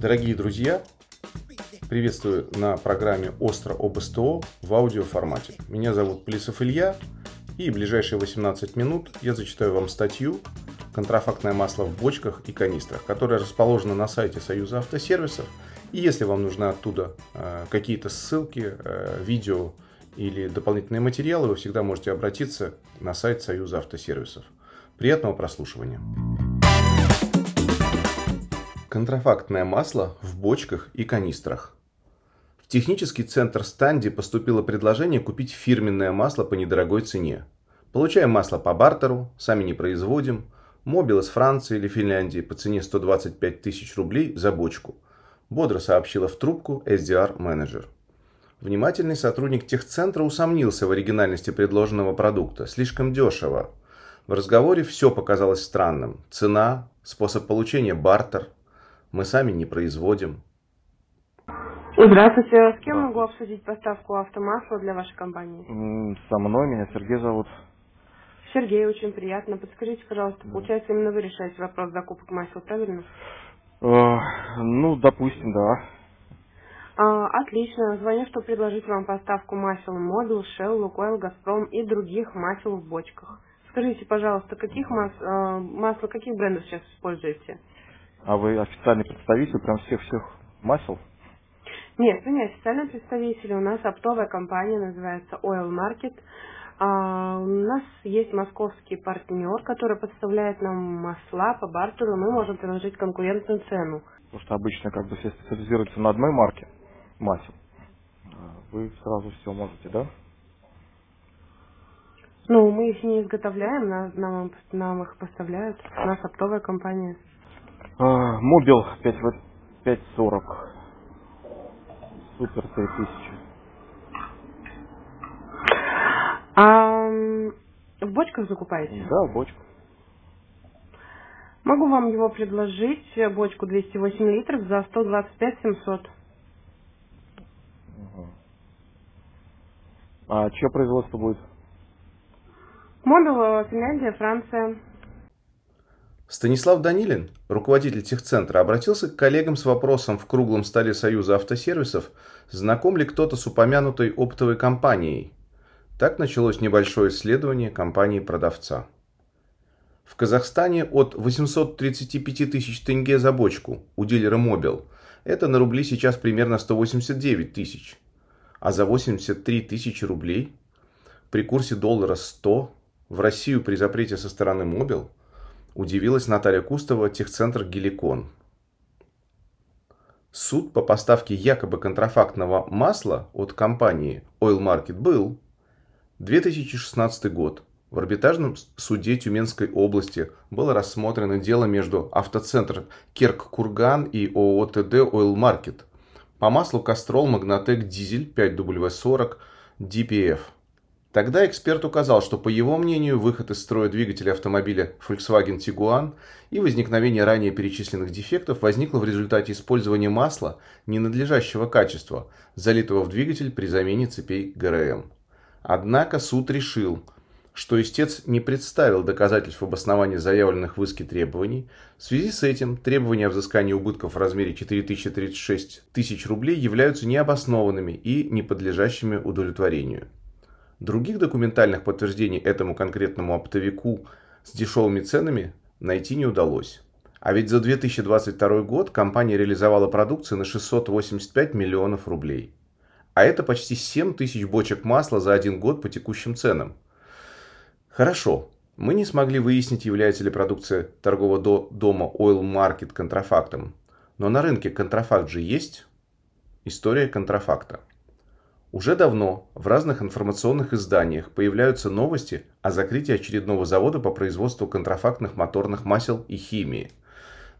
Дорогие друзья, приветствую на программе «Остро об СТО» в аудиоформате. Меня зовут Плисов Илья, и ближайшие 18 минут я зачитаю вам статью «Контрафактное масло в бочках и канистрах», которая расположена на сайте Союза автосервисов. И если вам нужны оттуда э, какие-то ссылки, э, видео или дополнительные материалы, вы всегда можете обратиться на сайт Союза автосервисов. Приятного прослушивания. Контрафактное масло в бочках и канистрах. В технический центр Станди поступило предложение купить фирменное масло по недорогой цене. Получаем масло по бартеру, сами не производим. Мобил из Франции или Финляндии по цене 125 тысяч рублей за бочку. Бодро сообщила в трубку SDR-менеджер. Внимательный сотрудник техцентра усомнился в оригинальности предложенного продукта. Слишком дешево. В разговоре все показалось странным. Цена, способ получения бартер – мы сами не производим. Здравствуйте. С кем могу обсудить поставку автомасла для вашей компании? Со мной, меня Сергей зовут. Сергей, очень приятно. Подскажите, пожалуйста, получается, именно вы решаете вопрос закупок масел, правильно? Э, ну, допустим, да. А, отлично. Звоню, чтобы предложить вам поставку масел Мобил, Shell, Лукойл, Газпром и других масел в бочках. Скажите, пожалуйста, каких мас, э, масла, каких брендов сейчас используете? А вы официальный представитель прям всех-всех масел? Нет, вы не официальный представитель. У нас оптовая компания, называется Oil Market. А, у нас есть московский партнер, который подставляет нам масла по бартеру. Мы можем предложить конкурентную цену. Потому что обычно как бы все специализируются на одной марке масел. А вы сразу все можете, да? Ну, мы их не изготовляем, нам, нам их поставляют. У нас оптовая компания. А, Мобил 540. Супер 3000. А в бочках закупаете? Да, в бочку. Могу вам его предложить, бочку 208 литров за 125 700. Угу. А чье производство будет? Mobil, Финляндия, Франция. Станислав Данилин, руководитель техцентра, обратился к коллегам с вопросом в круглом столе Союза автосервисов, знаком ли кто-то с упомянутой оптовой компанией. Так началось небольшое исследование компании-продавца. В Казахстане от 835 тысяч тенге за бочку у дилера Mobil. Это на рубли сейчас примерно 189 тысяч. А за 83 тысячи рублей при курсе доллара 100 в Россию при запрете со стороны Мобил – Удивилась Наталья Кустова, техцентр «Геликон». Суд по поставке якобы контрафактного масла от компании Oil Market был 2016 год. В арбитражном суде Тюменской области было рассмотрено дело между автоцентр Керк-Курган и ООО ТД Oil Market по маслу Кастрол Магнатек Дизель 5W40 DPF – Тогда эксперт указал, что по его мнению выход из строя двигателя автомобиля Volkswagen Tiguan и возникновение ранее перечисленных дефектов возникло в результате использования масла ненадлежащего качества, залитого в двигатель при замене цепей ГРМ. Однако суд решил, что истец не представил доказательств обоснования заявленных в иске требований. В связи с этим требования о взыскании убытков в размере 4036 тысяч рублей являются необоснованными и не подлежащими удовлетворению. Других документальных подтверждений этому конкретному оптовику с дешевыми ценами найти не удалось. А ведь за 2022 год компания реализовала продукцию на 685 миллионов рублей. А это почти 7 тысяч бочек масла за один год по текущим ценам. Хорошо, мы не смогли выяснить, является ли продукция торгового дома Oil Market контрафактом. Но на рынке контрафакт же есть. История контрафакта. Уже давно в разных информационных изданиях появляются новости о закрытии очередного завода по производству контрафактных моторных масел и химии.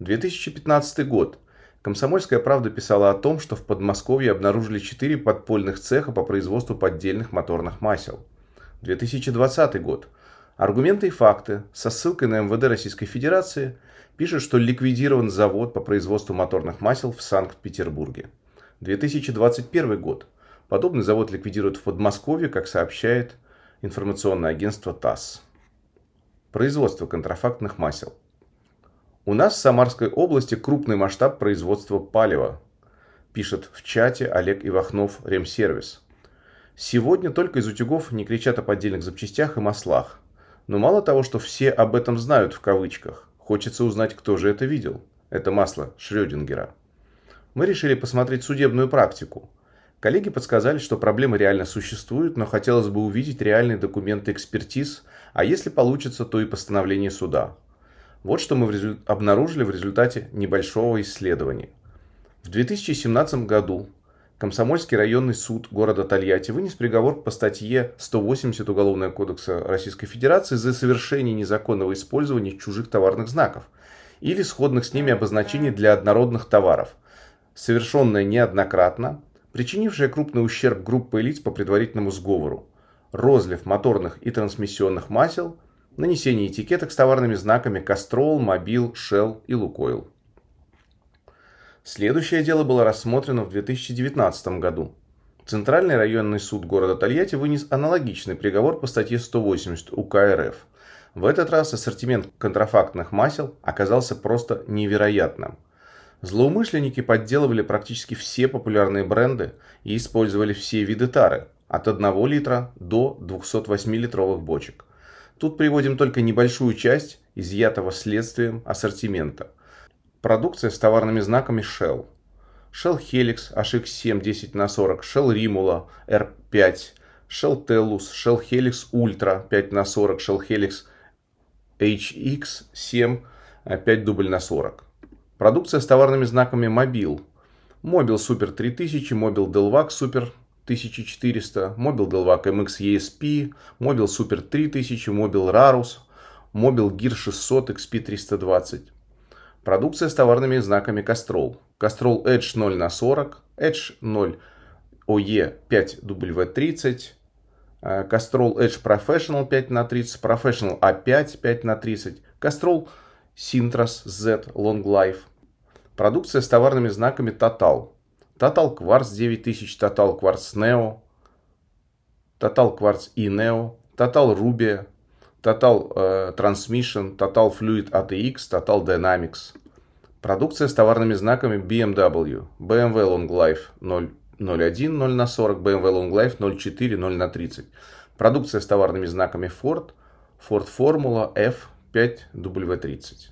2015 год. Комсомольская правда писала о том, что в Подмосковье обнаружили 4 подпольных цеха по производству поддельных моторных масел. 2020 год. Аргументы и факты со ссылкой на МВД Российской Федерации пишут, что ликвидирован завод по производству моторных масел в Санкт-Петербурге. 2021 год. Подобный завод ликвидируют в Подмосковье, как сообщает информационное агентство ТАСС. Производство контрафактных масел. У нас в Самарской области крупный масштаб производства палева, пишет в чате Олег Ивахнов, Ремсервис. Сегодня только из утюгов не кричат о поддельных запчастях и маслах. Но мало того, что все об этом знают в кавычках, хочется узнать, кто же это видел. Это масло Шрёдингера. Мы решили посмотреть судебную практику. Коллеги подсказали, что проблема реально существует, но хотелось бы увидеть реальные документы экспертиз, а если получится, то и постановление суда. Вот что мы в резу... обнаружили в результате небольшого исследования. В 2017 году Комсомольский районный суд города Тольятти вынес приговор по статье 180 Уголовного кодекса Российской Федерации за совершение незаконного использования чужих товарных знаков или сходных с ними обозначений для однородных товаров, совершенное неоднократно, причинившее крупный ущерб группе лиц по предварительному сговору, розлив моторных и трансмиссионных масел, нанесение этикеток с товарными знаками Кастрол, Мобил, Shell и Лукойл. Следующее дело было рассмотрено в 2019 году. Центральный районный суд города Тольятти вынес аналогичный приговор по статье 180 УК РФ. В этот раз ассортимент контрафактных масел оказался просто невероятным. Злоумышленники подделывали практически все популярные бренды и использовали все виды тары, от 1 литра до 208-литровых бочек. Тут приводим только небольшую часть изъятого следствием ассортимента. Продукция с товарными знаками Shell. Shell Helix HX7 10 на 40, Shell Rimula R5, Shell Tellus, Shell Helix Ultra 5 на 40, Shell Helix HX7 5 дубль на 40. Продукция с товарными знаками Mobil. Mobil Super 3000, Mobil Delvac Super 1400, Mobil Delvac MX ESP, Mobil Super 3000, Mobil Rarus, Mobil Gear 600 XP320. Продукция с товарными знаками Castrol. Castrol Edge 0 на 40, Edge 0 OE 5 W30, Castrol Edge Professional 5 на 30, Professional A5 5 на 30, Castrol Sintras Z Long Life. Продукция с товарными знаками Total. Total Quartz 9000, Total Quartz Neo, Total Quartz e Neo, Total Rubia, Total э, Transmission, Total Fluid ATX, Total Dynamics. Продукция с товарными знаками BMW, BMW Long Life 001 0 на 40, BMW Long Life 04 0 на 30. Продукция с товарными знаками Ford, Ford Formula F5W30.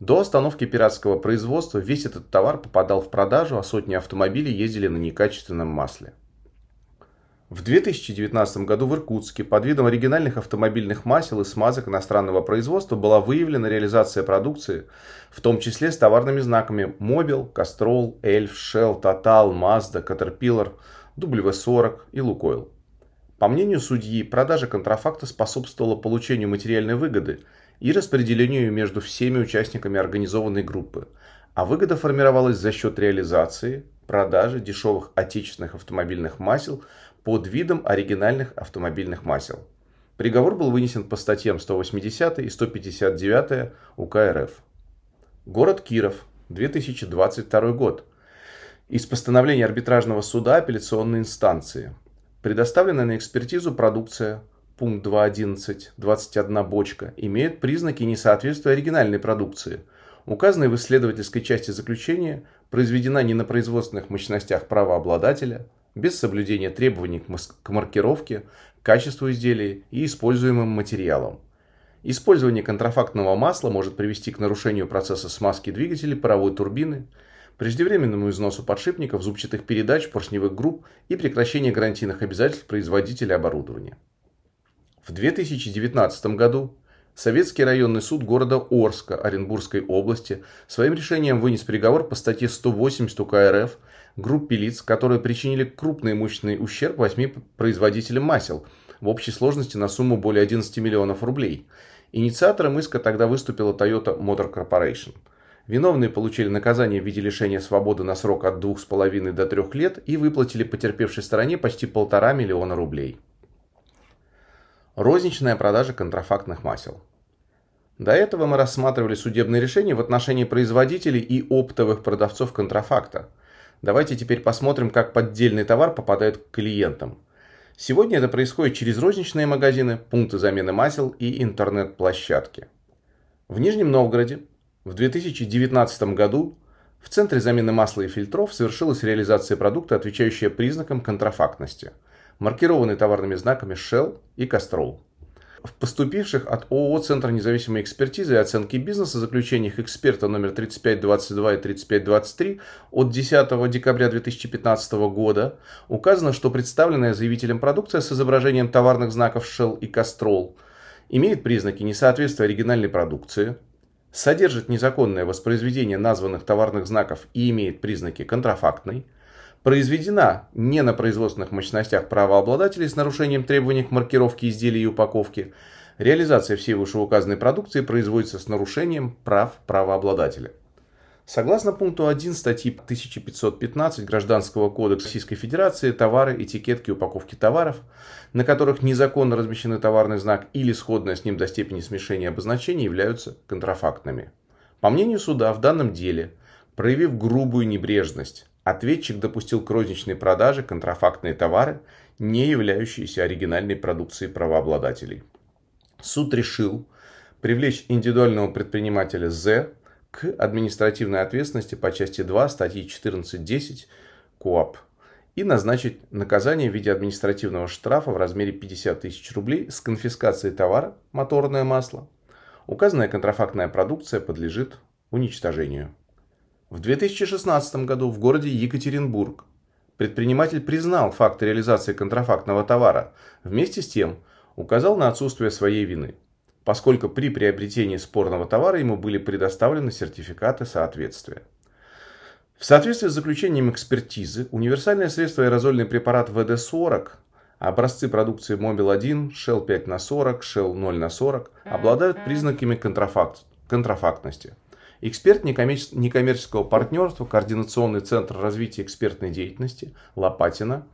До остановки пиратского производства весь этот товар попадал в продажу, а сотни автомобилей ездили на некачественном масле. В 2019 году в Иркутске под видом оригинальных автомобильных масел и смазок иностранного производства была выявлена реализация продукции, в том числе с товарными знаками Mobil, Castrol, Elf, Shell, Total, Mazda, Caterpillar, W40 и Lukoil. По мнению судьи, продажа контрафакта способствовала получению материальной выгоды и распределению между всеми участниками организованной группы, а выгода формировалась за счет реализации, продажи дешевых отечественных автомобильных масел – под видом оригинальных автомобильных масел. Приговор был вынесен по статьям 180 и 159 УК РФ. Город Киров, 2022 год. Из постановления арбитражного суда апелляционной инстанции. Предоставленная на экспертизу продукция, пункт 2.11, 21 бочка, имеет признаки несоответствия оригинальной продукции. Указанной в исследовательской части заключения произведена не на производственных мощностях правообладателя, без соблюдения требований к маркировке, качеству изделия и используемым материалам. Использование контрафактного масла может привести к нарушению процесса смазки двигателей паровой турбины, преждевременному износу подшипников, зубчатых передач, поршневых групп и прекращению гарантийных обязательств производителя оборудования. В 2019 году Советский районный суд города Орска Оренбургской области своим решением вынес приговор по статье 180 УК РФ группе лиц, которые причинили крупный имущественный ущерб восьми производителям масел в общей сложности на сумму более 11 миллионов рублей. Инициатором иска тогда выступила Toyota Motor Corporation. Виновные получили наказание в виде лишения свободы на срок от 2,5 до 3 лет и выплатили потерпевшей стороне почти полтора миллиона рублей. Розничная продажа контрафактных масел. До этого мы рассматривали судебные решения в отношении производителей и оптовых продавцов контрафакта. Давайте теперь посмотрим, как поддельный товар попадает к клиентам. Сегодня это происходит через розничные магазины, пункты замены масел и интернет-площадки. В Нижнем Новгороде В 2019 году в Центре замены масла и фильтров совершилась реализация продукта, отвечающая признакам контрафактности, маркированный товарными знаками Shell и Castrol. В поступивших от ООО «Центр независимой экспертизы и оценки бизнеса» заключениях эксперта номер 3522 и 3523 от 10 декабря 2015 года указано, что представленная заявителем продукция с изображением товарных знаков Shell и Castrol имеет признаки несоответствия оригинальной продукции, содержит незаконное воспроизведение названных товарных знаков и имеет признаки контрафактной, произведена не на производственных мощностях правообладателей с нарушением требований к маркировке изделий и упаковки, реализация всей вышеуказанной продукции производится с нарушением прав правообладателя. Согласно пункту 1 статьи 1515 Гражданского кодекса Российской Федерации, товары, этикетки, упаковки товаров, на которых незаконно размещены товарный знак или сходное с ним до степени смешения обозначения, являются контрафактными. По мнению суда, в данном деле, проявив грубую небрежность, ответчик допустил к розничной продаже контрафактные товары, не являющиеся оригинальной продукцией правообладателей. Суд решил привлечь индивидуального предпринимателя З к административной ответственности по части 2 статьи 14.10 КОАП и назначить наказание в виде административного штрафа в размере 50 тысяч рублей с конфискацией товара моторное масло. Указанная контрафактная продукция подлежит уничтожению. В 2016 году в городе Екатеринбург предприниматель признал факт реализации контрафактного товара, вместе с тем указал на отсутствие своей вины – поскольку при приобретении спорного товара ему были предоставлены сертификаты соответствия. В соответствии с заключением экспертизы, универсальное средство аэрозольный препарат ВД-40, образцы продукции Мобил-1, Shell 5 на 40, Shell 0 на 40 обладают признаками контрафакт, контрафактности. Эксперт некоммерческого партнерства, Координационный центр развития экспертной деятельности Лопатина,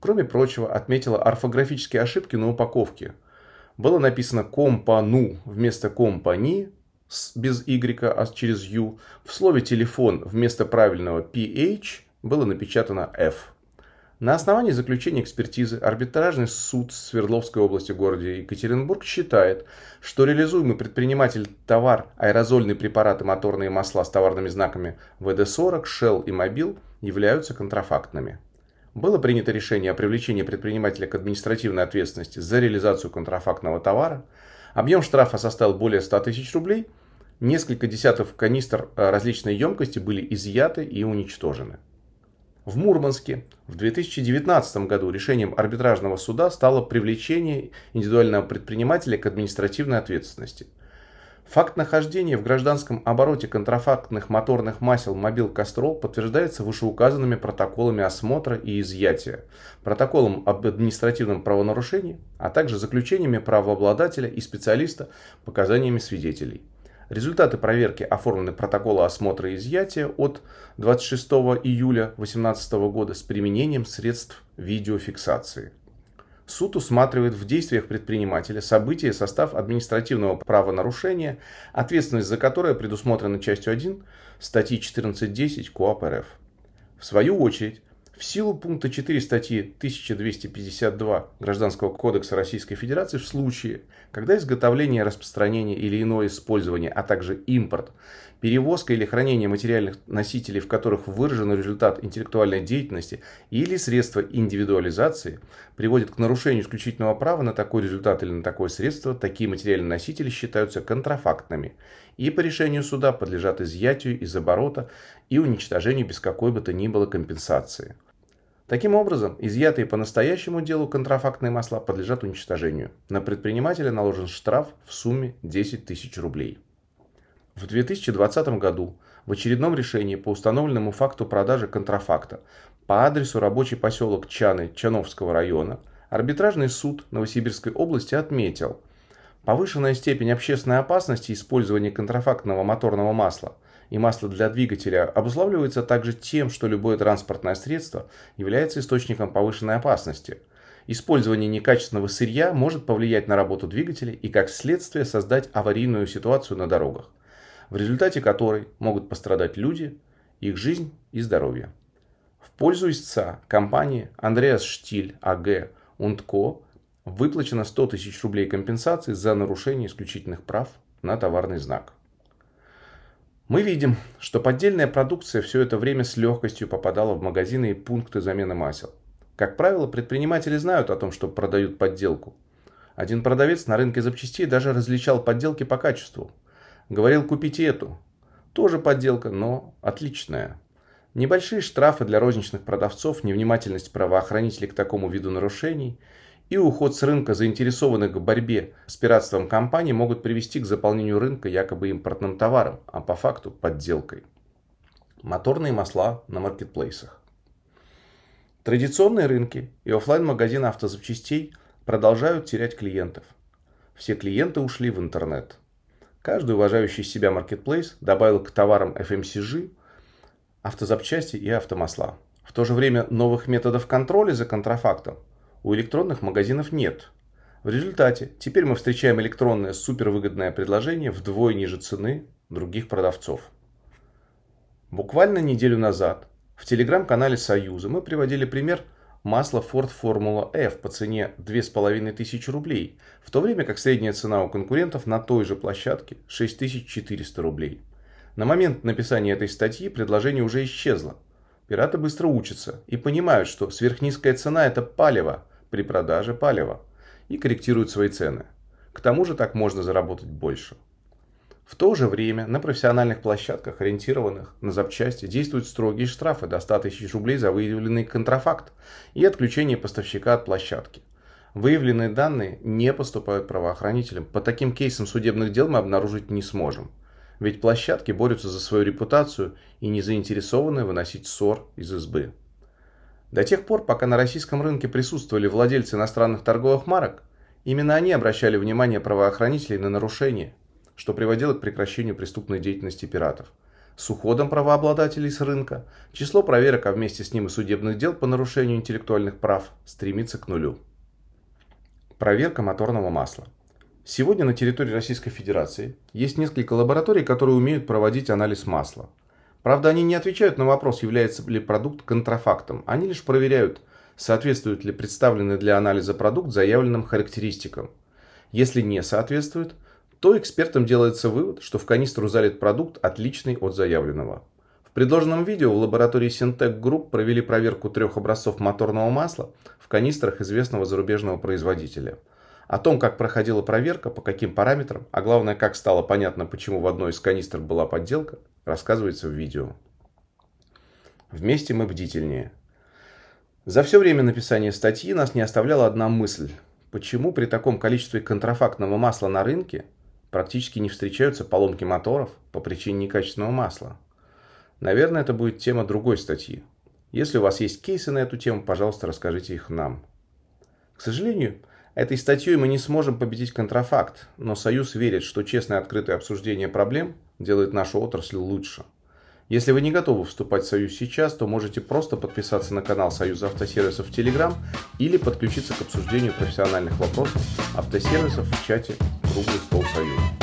кроме прочего, отметила орфографические ошибки на упаковке – было написано компану вместо компани без y, а через u. В слове телефон вместо правильного ph было напечатано f. На основании заключения экспертизы арбитражный суд Свердловской области города Екатеринбург считает, что реализуемый предприниматель товар аэрозольные препараты моторные масла с товарными знаками ВД-40, Shell и Мобил являются контрафактными было принято решение о привлечении предпринимателя к административной ответственности за реализацию контрафактного товара. Объем штрафа составил более 100 тысяч рублей. Несколько десятков канистр различной емкости были изъяты и уничтожены. В Мурманске в 2019 году решением арбитражного суда стало привлечение индивидуального предпринимателя к административной ответственности – Факт нахождения в гражданском обороте контрафактных моторных масел «Мобил Кастрол» подтверждается вышеуказанными протоколами осмотра и изъятия, протоколом об административном правонарушении, а также заключениями правообладателя и специалиста, показаниями свидетелей. Результаты проверки оформлены протокола осмотра и изъятия от 26 июля 2018 года с применением средств видеофиксации. Суд усматривает в действиях предпринимателя события состав административного правонарушения, ответственность за которое предусмотрена частью 1 статьи 14.10 КОАП РФ. В свою очередь, в силу пункта 4 статьи 1252 Гражданского кодекса Российской Федерации в случае, когда изготовление, распространение или иное использование, а также импорт перевозка или хранение материальных носителей, в которых выражен результат интеллектуальной деятельности или средства индивидуализации, приводит к нарушению исключительного права на такой результат или на такое средство, такие материальные носители считаются контрафактными и по решению суда подлежат изъятию из оборота и уничтожению без какой бы то ни было компенсации. Таким образом, изъятые по настоящему делу контрафактные масла подлежат уничтожению. На предпринимателя наложен штраф в сумме 10 тысяч рублей. В 2020 году в очередном решении по установленному факту продажи контрафакта по адресу рабочий поселок Чаны Чановского района арбитражный суд Новосибирской области отметил повышенная степень общественной опасности использования контрафактного моторного масла и масла для двигателя обуславливается также тем, что любое транспортное средство является источником повышенной опасности. Использование некачественного сырья может повлиять на работу двигателя и как следствие создать аварийную ситуацию на дорогах в результате которой могут пострадать люди, их жизнь и здоровье. В пользу истца компании Андреас Штиль АГ Ундко выплачено 100 тысяч рублей компенсации за нарушение исключительных прав на товарный знак. Мы видим, что поддельная продукция все это время с легкостью попадала в магазины и пункты замены масел. Как правило, предприниматели знают о том, что продают подделку. Один продавец на рынке запчастей даже различал подделки по качеству. Говорил, купите эту. Тоже подделка, но отличная. Небольшие штрафы для розничных продавцов, невнимательность правоохранителей к такому виду нарушений и уход с рынка заинтересованных в борьбе с пиратством компаний могут привести к заполнению рынка якобы импортным товаром, а по факту подделкой. Моторные масла на маркетплейсах. Традиционные рынки и офлайн магазины автозапчастей продолжают терять клиентов. Все клиенты ушли в интернет. Каждый уважающий себя маркетплейс добавил к товарам FMCG автозапчасти и автомасла. В то же время новых методов контроля за контрафактом у электронных магазинов нет. В результате теперь мы встречаем электронное супервыгодное предложение вдвое ниже цены других продавцов. Буквально неделю назад в телеграм-канале Союза мы приводили пример масла Ford Formula F по цене 2500 рублей, в то время как средняя цена у конкурентов на той же площадке 6400 рублей. На момент написания этой статьи предложение уже исчезло. Пираты быстро учатся и понимают, что сверхнизкая цена – это палево при продаже палева и корректируют свои цены. К тому же так можно заработать больше. В то же время на профессиональных площадках, ориентированных на запчасти, действуют строгие штрафы до 100 тысяч рублей за выявленный контрафакт и отключение поставщика от площадки. Выявленные данные не поступают правоохранителям. По таким кейсам судебных дел мы обнаружить не сможем. Ведь площадки борются за свою репутацию и не заинтересованы выносить ссор из избы. До тех пор, пока на российском рынке присутствовали владельцы иностранных торговых марок, именно они обращали внимание правоохранителей на нарушения, что приводило к прекращению преступной деятельности пиратов. С уходом правообладателей с рынка число проверок, а вместе с ним и судебных дел по нарушению интеллектуальных прав стремится к нулю. Проверка моторного масла. Сегодня на территории Российской Федерации есть несколько лабораторий, которые умеют проводить анализ масла. Правда, они не отвечают на вопрос, является ли продукт контрафактом. Они лишь проверяют, соответствует ли представленный для анализа продукт заявленным характеристикам. Если не соответствует, то экспертам делается вывод, что в канистру залит продукт, отличный от заявленного. В предложенном видео в лаборатории Syntec Group провели проверку трех образцов моторного масла в канистрах известного зарубежного производителя – о том, как проходила проверка, по каким параметрам, а главное, как стало понятно, почему в одной из канистр была подделка, рассказывается в видео. Вместе мы бдительнее. За все время написания статьи нас не оставляла одна мысль. Почему при таком количестве контрафактного масла на рынке практически не встречаются поломки моторов по причине некачественного масла? Наверное, это будет тема другой статьи. Если у вас есть кейсы на эту тему, пожалуйста, расскажите их нам. К сожалению, Этой статьей мы не сможем победить контрафакт, но Союз верит, что честное открытое обсуждение проблем делает нашу отрасль лучше. Если вы не готовы вступать в Союз сейчас, то можете просто подписаться на канал Союза автосервисов в Телеграм или подключиться к обсуждению профессиональных вопросов автосервисов в чате «Круглый стол Союза».